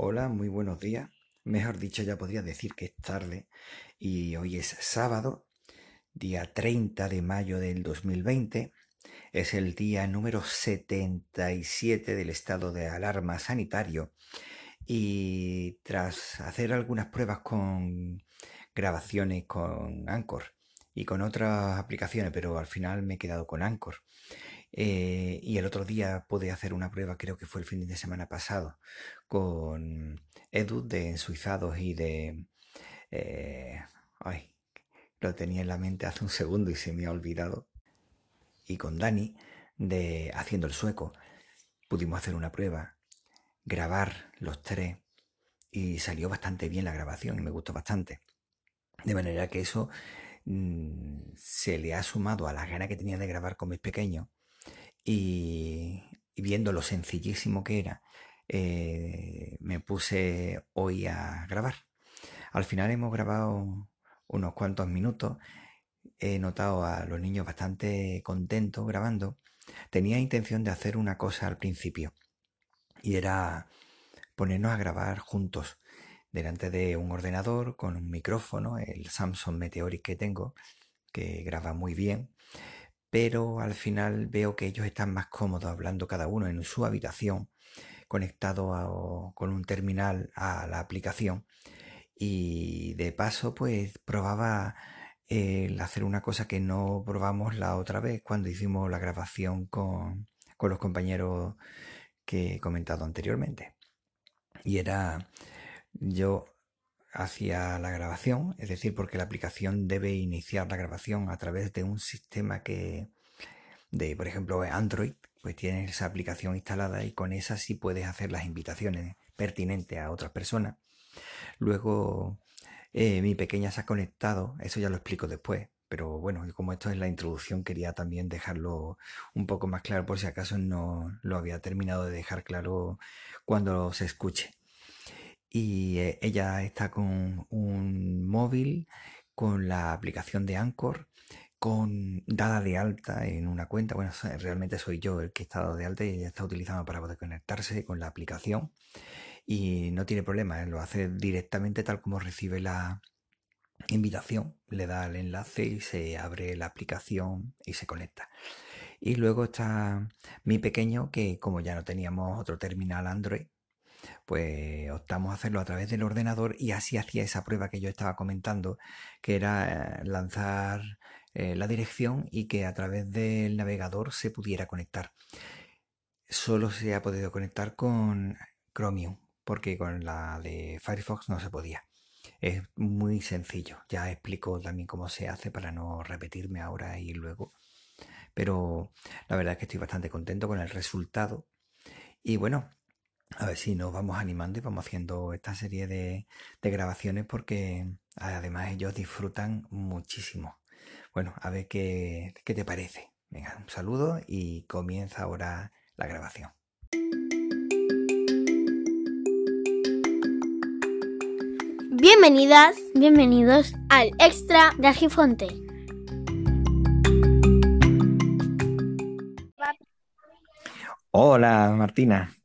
Hola, muy buenos días. Mejor dicho, ya podría decir que es tarde y hoy es sábado, día 30 de mayo del 2020. Es el día número 77 del estado de alarma sanitario y tras hacer algunas pruebas con grabaciones con Anchor y con otras aplicaciones, pero al final me he quedado con Anchor. Eh, y el otro día pude hacer una prueba, creo que fue el fin de semana pasado, con Edu de Ensuizados y de... eh, ay, lo tenía en la mente hace un segundo y se me ha olvidado. Y con Dani de Haciendo el Sueco pudimos hacer una prueba, grabar los tres y salió bastante bien la grabación y me gustó bastante. De manera que eso mm, se le ha sumado a las ganas que tenía de grabar con mis pequeños y, viendo lo sencillísimo que era, eh, me puse hoy a grabar. Al final hemos grabado unos cuantos minutos. He notado a los niños bastante contentos grabando. Tenía intención de hacer una cosa al principio y era ponernos a grabar juntos delante de un ordenador con un micrófono, el Samsung Meteoric que tengo, que graba muy bien pero al final veo que ellos están más cómodos hablando cada uno en su habitación, conectado con un terminal a la aplicación. Y de paso, pues probaba el hacer una cosa que no probamos la otra vez cuando hicimos la grabación con, con los compañeros que he comentado anteriormente. Y era yo hacía la grabación, es decir, porque la aplicación debe iniciar la grabación a través de un sistema que, de, por ejemplo, Android, pues tienes esa aplicación instalada y con esa sí puedes hacer las invitaciones pertinentes a otras personas. Luego, eh, mi pequeña se ha conectado, eso ya lo explico después, pero bueno, como esto es la introducción, quería también dejarlo un poco más claro por si acaso no lo había terminado de dejar claro cuando se escuche y eh, ella está con un móvil, con la aplicación de Anchor, con dada de alta en una cuenta. Bueno, realmente soy yo el que está dado de alta y ella está utilizando para poder conectarse con la aplicación y no tiene problema, ¿eh? lo hace directamente tal como recibe la invitación, le da el enlace y se abre la aplicación y se conecta. Y luego está mi pequeño que como ya no teníamos otro terminal Android, pues optamos a hacerlo a través del ordenador y así hacía esa prueba que yo estaba comentando, que era eh, lanzar eh, la dirección y que a través del navegador se pudiera conectar. Solo se ha podido conectar con Chromium, porque con la de Firefox no se podía. Es muy sencillo. Ya explico también cómo se hace para no repetirme ahora y luego. Pero la verdad es que estoy bastante contento con el resultado. Y bueno, a ver si nos vamos animando y vamos haciendo esta serie de, de grabaciones porque además ellos disfrutan muchísimo. Bueno, a ver qué, qué te parece. Venga, un saludo y comienza ahora la grabación. Bienvenidas, bienvenidos al Extra de Argifonte. Hola, Martina.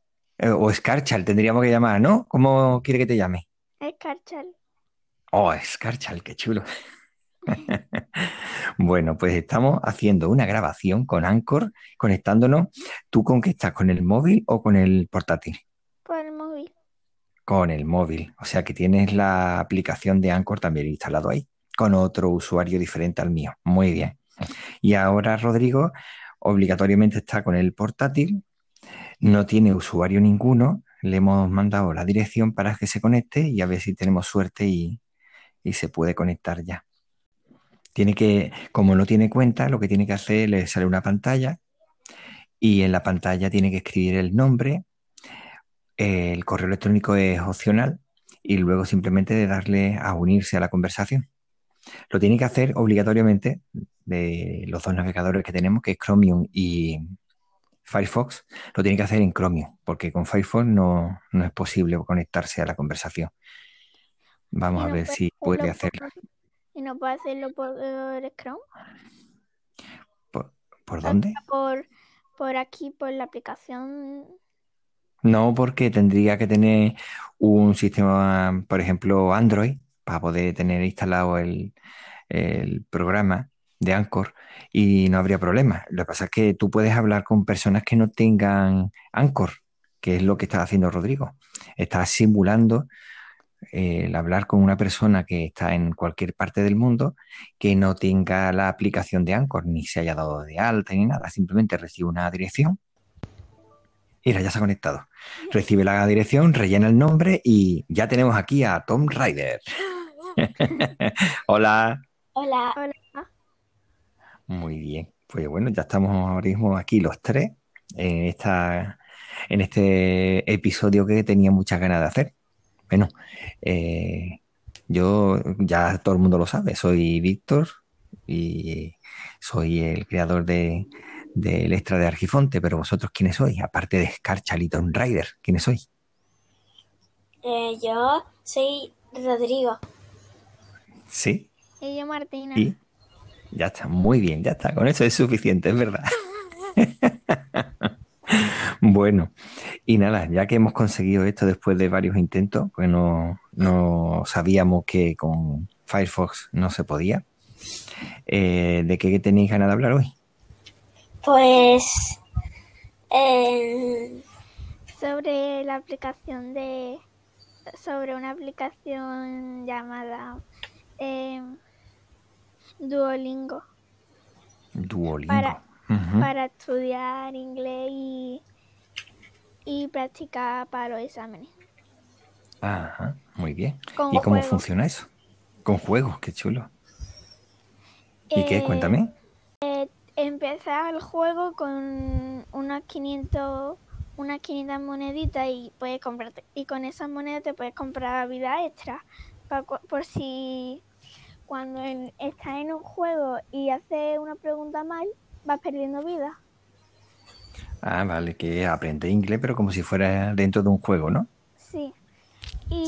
Eh, o Scarchal tendríamos que llamar, ¿no? ¿Cómo quiere que te llame? Escarchal. Oh, Scarchal, qué chulo. Bueno, pues estamos haciendo una grabación con Anchor, conectándonos. ¿Tú con qué estás? ¿Con el móvil o con el portátil? Por el móvil. Con el móvil. O sea que tienes la aplicación de Anchor también instalado ahí, con otro usuario diferente al mío. Muy bien. Y ahora Rodrigo obligatoriamente está con el portátil, no tiene usuario ninguno. Le hemos mandado la dirección para que se conecte y a ver si tenemos suerte y, y se puede conectar ya. Tiene que, como no tiene cuenta, lo que tiene que hacer le sale una pantalla y en la pantalla tiene que escribir el nombre, el correo electrónico es opcional y luego simplemente de darle a unirse a la conversación. Lo tiene que hacer obligatoriamente de los dos navegadores que tenemos, que es Chromium y Firefox, lo tiene que hacer en Chromium, porque con Firefox no, no es posible conectarse a la conversación. Vamos ¿Y a ver si puede hacerlo ¿Y no puede hacerlo por eh, Chrome? ¿Por, por dónde? Por, por aquí, por la aplicación. No, porque tendría que tener un sistema, por ejemplo, Android, para poder tener instalado el, el programa de Anchor y no habría problema. Lo que pasa es que tú puedes hablar con personas que no tengan Anchor, que es lo que está haciendo Rodrigo. Está simulando eh, el hablar con una persona que está en cualquier parte del mundo que no tenga la aplicación de Anchor, ni se haya dado de alta ni nada, simplemente recibe una dirección. Mira, ya se ha conectado. Recibe la dirección, rellena el nombre y ya tenemos aquí a Tom Ryder. Hola. Hola. Hola. Muy bien. Pues bueno, ya estamos ahora mismo aquí los tres en, esta, en este episodio que tenía muchas ganas de hacer. Bueno, eh, yo ya todo el mundo lo sabe, soy Víctor y soy el creador de, del extra de Argifonte, pero vosotros quiénes sois, aparte de Scarchal y Rider, ¿quiénes sois? Eh, yo soy Rodrigo. Sí. Y yo Martina. ¿Y? Ya está, muy bien, ya está. Con eso es suficiente, es verdad. bueno, y nada, ya que hemos conseguido esto después de varios intentos, pues no, sabíamos que con Firefox no se podía. Eh, ¿De qué tenéis ganas de hablar hoy? Pues eh, sobre la aplicación de sobre una aplicación llamada eh, Duolingo. Duolingo. Para, estudiar inglés y, y practicar para los exámenes. Ajá, muy bien. ¿Y cómo funciona eso? Con juegos, qué chulo. ¿Y qué? Eh, Cuéntame. Eh, empezar el juego con unas 500, unas 500 moneditas y puedes comprarte, y con esas monedas te puedes comprar vida extra por si cuando estás en un juego y haces una pregunta mal, vas perdiendo vida. Ah, vale, que aprende inglés, pero como si fuera dentro de un juego, ¿no? Sí. Y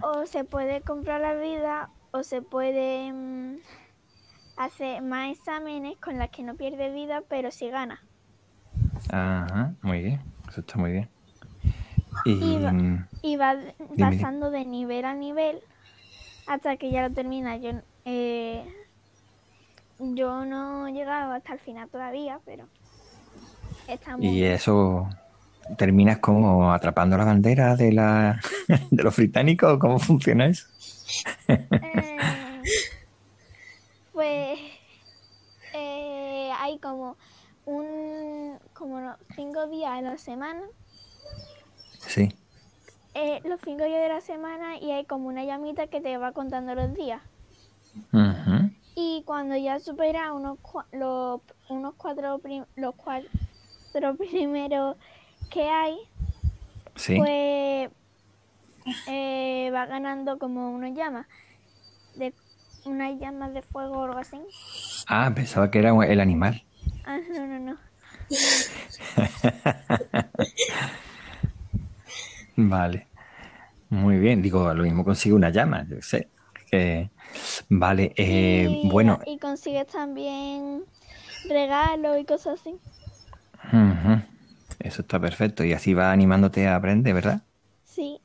o se puede comprar la vida o se puede mm, hacer más exámenes con las que no pierde vida, pero sí gana. Ajá, muy bien, eso está muy bien. Y, va, pasando de nivel a nivel hasta que ya lo termina. Yo eh, yo no he llegado hasta el final todavía, pero está muy Y eso terminas como atrapando la bandera de la de los británicos, ¿cómo funciona eso? Eh, pues eh, hay como un como cinco días a la semana. Sí. los cinco días de la semana y hay como una llamita que te va contando los días. Y cuando ya supera unos, los, unos cuatro, los cuatro primeros que hay, pues eh, va ganando como unas llamas, de unas llamas de fuego o algo así. Ah, pensaba que era el animal. Ah, no, no, no. vale. Muy bien, digo, lo mismo consigue una llama, yo sé. Que Vale, eh, bueno. Y consigues también regalos y cosas así. Eso está perfecto. Y así va animándote a aprender, ¿verdad? Sí.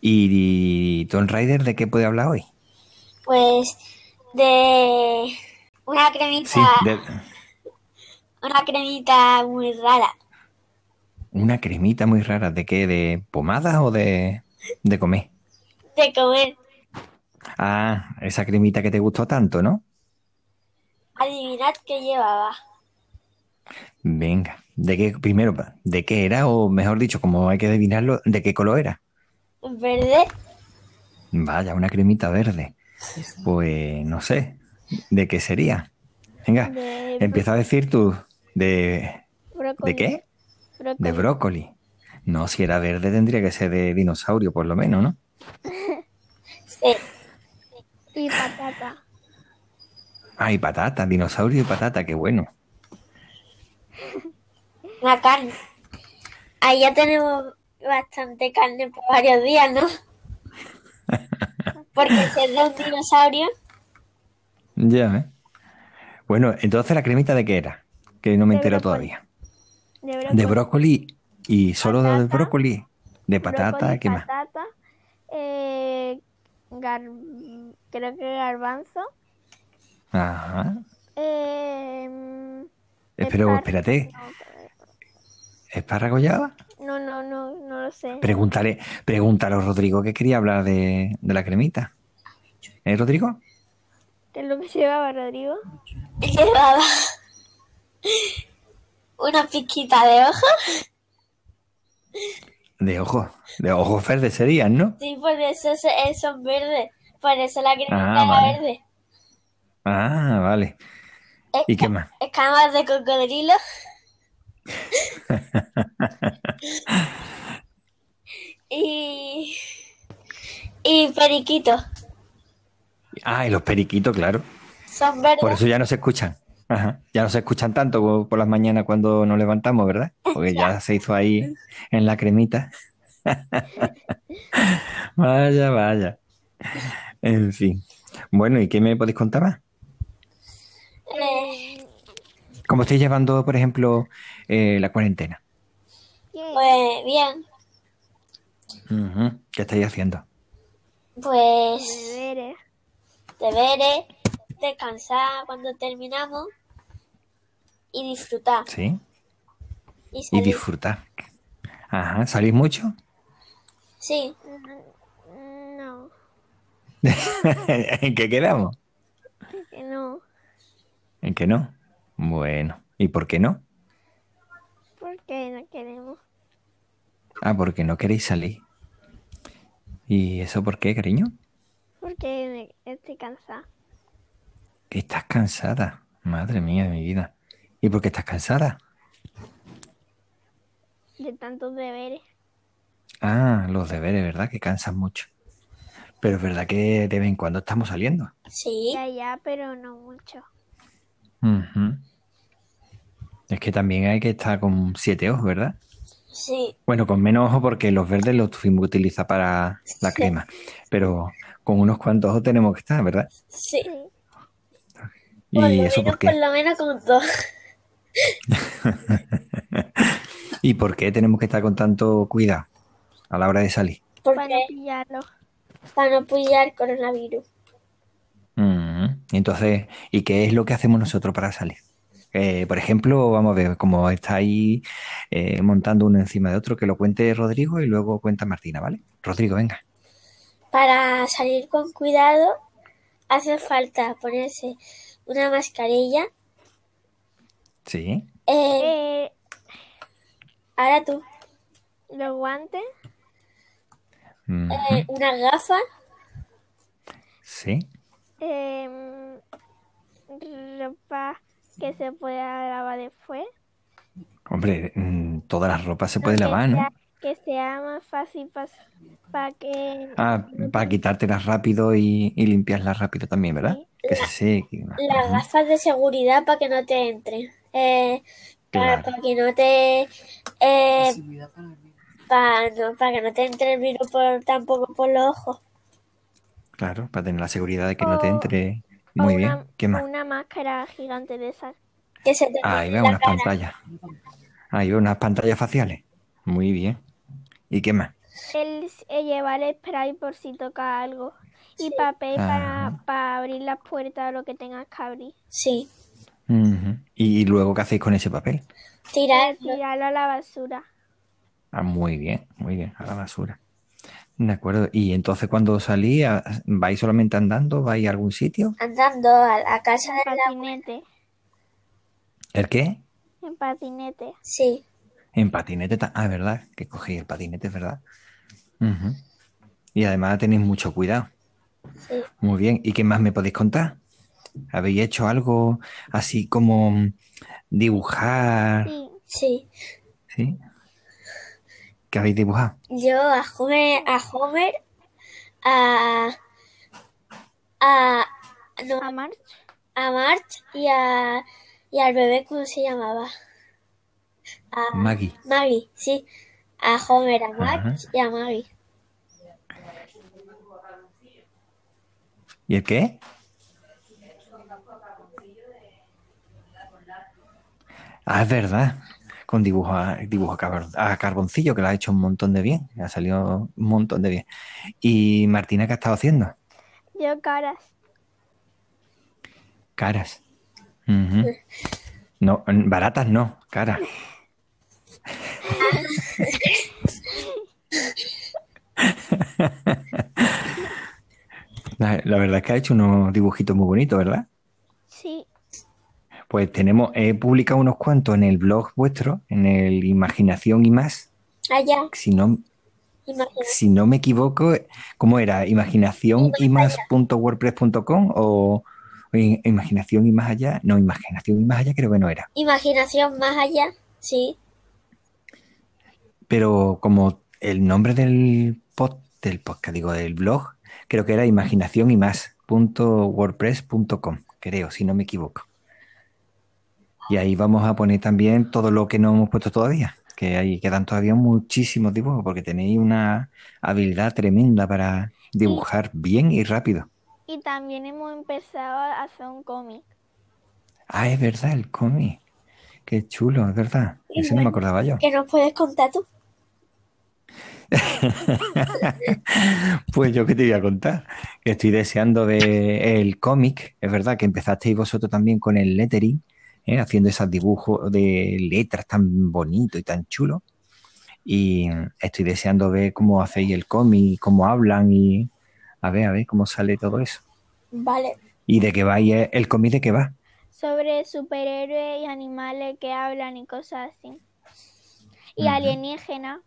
¿Y, Tom Rider de qué puede hablar hoy? Pues de una cremita. Sí, Una cremita muy rara. ¿Una cremita muy rara? ¿De qué? ¿De pomada o de, de comer? De comer. Ah, esa cremita que te gustó tanto, ¿no? Adivinad qué llevaba. Venga, ¿de qué primero? ¿De qué era? O mejor dicho, como hay que adivinarlo, ¿de qué color era? Verde. Vaya, una cremita verde. Pues no sé, ¿de qué sería? Venga, empieza a decir tú. ¿De, ¿De qué? De brócoli. No, si era verde tendría que ser de dinosaurio, por lo menos, ¿no? sí. Y patata. Ah, y patata, dinosaurio y patata, qué bueno. La carne. Ahí ya tenemos bastante carne por varios días, ¿no? Porque si es de un dinosaurio. Ya, ¿eh? Bueno, entonces la cremita de qué era? Que no me entero todavía. De brócoli. ¿Y solo de brócoli? De patata, ¿qué más? Patata, eh, creo que garbanzo. Ajá. Eh, Pero espérate. ¿Espárrago ya? No, no, no, no lo sé. Pregúntale, pregúntale a Rodrigo que quería hablar de, de la cremita. ¿Eh, Rodrigo? ¿Qué es lo que llevaba, Rodrigo? Llevaba una piquita de ojos. De ojos, de ojos verdes serían, ¿no? Sí, por eso son verdes. Por eso la cremita ah, era verde. Ah, vale. ¿Y qué más? Escamas de cocodrilo. y. Y periquito. Ah, y los periquitos, claro. Son verdes. Por eso ya no se escuchan. Ajá. Ya no se escuchan tanto por las mañanas cuando nos levantamos, ¿verdad? Porque ya se hizo ahí en la cremita. vaya, vaya. En fin. Bueno, ¿y qué me podéis contar más? Eh, ¿Cómo estáis llevando, por ejemplo, eh, la cuarentena? Pues bien. ¿Qué estáis haciendo? Pues deberes. Deberes, descansar cuando terminamos y disfrutar. Sí. Y, disfrutar. Ajá, ¿salís mucho? Sí. No. ¿En qué quedamos? En que no. ¿En qué no? Bueno, ¿y por qué no? Porque no queremos. Ah, porque no queréis salir. ¿Y eso por qué, cariño? Porque estoy cansada. ¿Que estás cansada? Madre mía de mi vida. ¿Y por qué estás cansada? De tantos deberes. Ah, los deberes, ¿verdad? Que cansan mucho. Pero es verdad que de vez en cuando estamos saliendo. Sí. Ya, ya, pero no mucho. Es que también hay que estar con siete ojos, ¿verdad? Sí. Bueno, con menos ojos porque los verdes los tuvimos que utilizar para la crema. Pero con unos cuantos ojos tenemos que estar, ¿verdad? Sí. ¿Y eso por qué? Por lo menos con dos. ¿Y por qué tenemos que estar con tanto cuidado a la hora de salir? Para no pillarlo. Para no pillar coronavirus. Mm, entonces, ¿y qué es lo que hacemos nosotros para salir? Eh, por ejemplo, vamos a ver cómo está ahí eh, montando uno encima de otro, que lo cuente Rodrigo y luego cuenta Martina, ¿vale? Rodrigo, venga. Para salir con cuidado hace falta ponerse una mascarilla. Sí. Eh, ahora tú. Los guantes. una gafa. Sí. Eh, ropa que se pueda lavar después. Hombre, mm, todas las ropas se pueden lavar, ¿no? Que sea más fácil para que... Ah, para quitártelas rápido y, y, limpiarlas rápido también, ¿verdad? Que se seque. Las gafas de seguridad para que no te entre. Eh, para, que no te... Eh, para, no, para que no te entre el virus por, tampoco por los ojos. Claro, para tener la seguridad de que no te entre. Muy bien. ¿Qué más? Una máscara gigante de esas. Que se te Ahí veo unas pantallas. Ahí veo unas pantallas faciales. Muy bien. ¿Y qué más? El, llevar el spray por si toca algo. Y papel para, para, abrir las puertas o lo que tengas que abrir. Sí. ¿Y luego qué hacéis con ese papel? Tirarlo. Tirarlo a la basura. Ah, muy bien, muy bien, a la basura. De acuerdo. ¿Y entonces cuando salí, vais solamente andando? ¿Vais a algún sitio? Andando a la casa en patinete. ¿El qué? En patinete. Sí. En patinete. Ah, verdad, que cogí el patinete, es verdad. Y además tenéis mucho cuidado. Sí. Muy bien. ¿Y qué más me podéis contar? ¿Habéis hecho algo así como dibujar? Sí. Sí. ¿Sí? ¿Qué habéis dibujado? Yo a Homer, a Homer, a a no, a March, a March y a y al bebé cómo se llamaba. A Maggie. Maggie, sí. A Homer, a March y a Maggie. ¿Y el qué? Ah, es verdad. con dibujo, a, dibujo a, carboncillo, que lo ha hecho un montón de bien, ha salido un montón de bien. ¿Y Martina qué ha estado haciendo? Yo caras. Caras. No, baratas no, caras. La, verdad es que ha hecho unos dibujitos muy bonitos, ¿verdad? Pues tenemos, he publicado unos cuantos en el blog vuestro, en el Imaginación y más. Allá. Ah, si no, si no me equivoco, ¿cómo era? ¿Imaginación y más.wordpress.com o Imaginación y más allá? No, Imaginación y más allá creo que no era. Imaginación más allá, sí. Pero como el nombre del, pod, del podcast, digo, del blog, creo que era imaginación y más .wordpress.com, creo, si no me equivoco. Y ahí vamos a poner también todo lo que no hemos puesto todavía, que ahí quedan todavía muchísimos dibujos, porque tenéis una habilidad tremenda para dibujar bien y rápido. Y también hemos empezado a hacer un cómic. Ah, es verdad, el cómic. Qué chulo, es verdad. Ese no me acordaba yo. ¿Que nos puedes contar tú? pues yo qué te voy a contar, que estoy deseando ver el cómic, es verdad que empezasteis vosotros también con el lettering, ¿eh? haciendo esos dibujos de letras tan bonitos y tan chulos, y estoy deseando ver cómo hacéis el cómic, cómo hablan y a ver, a ver cómo sale todo eso. Vale. ¿Y de qué va el cómic de qué va? Sobre superhéroes y animales que hablan y cosas así. Y alienígenas.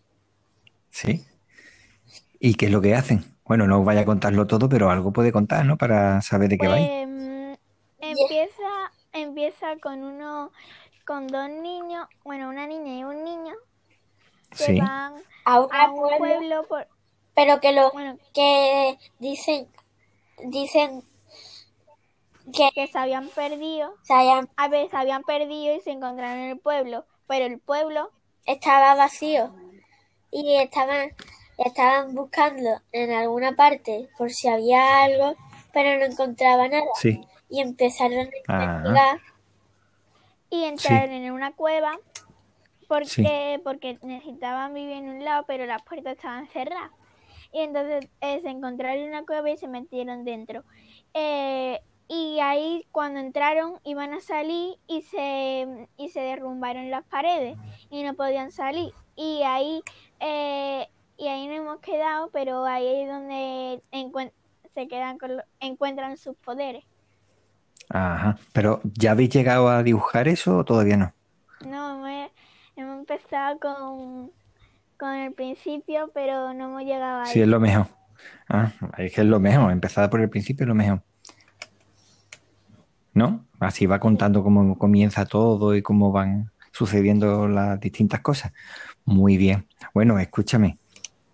Sí. ¿Y qué es lo que hacen? Bueno, no vaya a contarlo todo, pero algo puede contar, ¿no? Para saber de qué va. Pues, empieza, empieza con uno, con dos niños, bueno, una niña y un niño que van a, un pueblo, pero que lo que dicen dicen que, que, se habían perdido, a veces se habían perdido y se encontraron en el pueblo, pero el pueblo estaba vacío. Y estaban, estaban buscando en alguna parte por si había algo, pero no encontraban nada. Y empezaron a investigar. Y entraron en una cueva porque, porque necesitaban vivir en un lado, pero las puertas estaban cerradas. Y entonces eh, se encontraron en una cueva y se metieron dentro. Eh, y ahí cuando entraron iban a salir y se, y se derrumbaron las paredes y no podían salir. Y ahí eh, y ahí no hemos quedado, pero ahí es donde se quedan encuentran sus poderes. Ajá, pero ¿ya habéis llegado a dibujar eso o todavía no? No, hemos, empezado con, con el principio, pero no hemos llegado a Sí, es lo mejor. Ah, es que es lo mejor, empezar por el principio es lo mejor. ¿No? Así va contando cómo comienza todo y cómo van sucediendo las distintas cosas. Muy bien. Bueno, escúchame,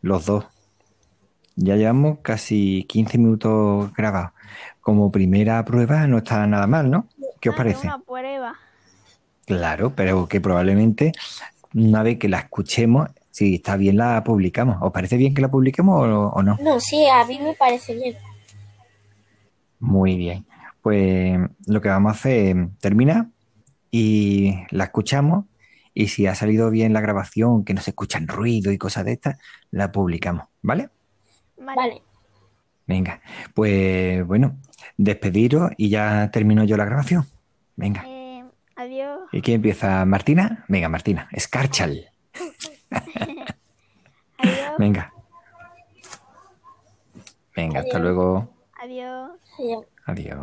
los dos. Ya llevamos casi 15 minutos grabados. Como primera prueba no está nada mal, ¿no? ¿Qué os parece? Una prueba. Claro, pero que probablemente una vez que la escuchemos, si está bien la publicamos. ¿Os parece bien que la publiquemos o, no? No, sí, a mí me parece bien. Muy bien. Pues lo que vamos a hacer es terminar y la escuchamos y si ha salido bien la grabación, que no se escuchan ruido y cosas de estas, la publicamos, ¿vale? Vale. Venga, pues bueno, despediros y ya termino yo la grabación. Venga. Eh, adiós. ¿Y quién empieza? ¿Martina? Venga, Martina. Escarchal. adiós. Venga. Venga, hasta luego. Adiós. Adiós.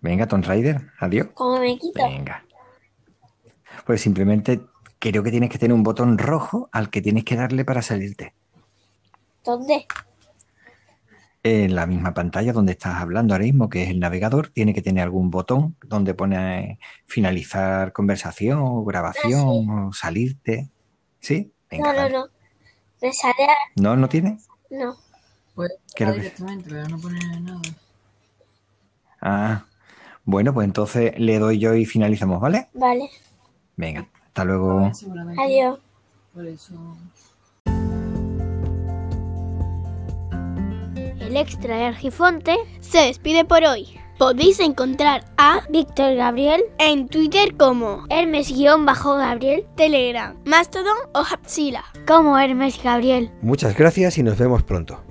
Venga, Tom Rider. Adiós. ¿Cómo me quito? Venga. Pues simplemente creo que tienes que tener un botón rojo al que tienes que darle para salirte. ¿Dónde? En la misma pantalla donde estás hablando ahora mismo, que es el navegador, tiene que tener algún botón donde pone finalizar conversación o grabación ah, o salirte. ¿Sí? no, no, no. Me sale ¿No, no tiene? No. Pues directamente, pero no pone nada. Ah, bueno, pues entonces le doy yo y finalizamos, ¿vale? Vale. Venga. Hasta luego. Adiós. El extra de Argifonte se despide por hoy. Podéis encontrar a Víctor Gabriel en Twitter como Hermes-Gabriel, Telegram, Mastodon o Hapsila como Hermes Gabriel. Muchas gracias y nos vemos pronto.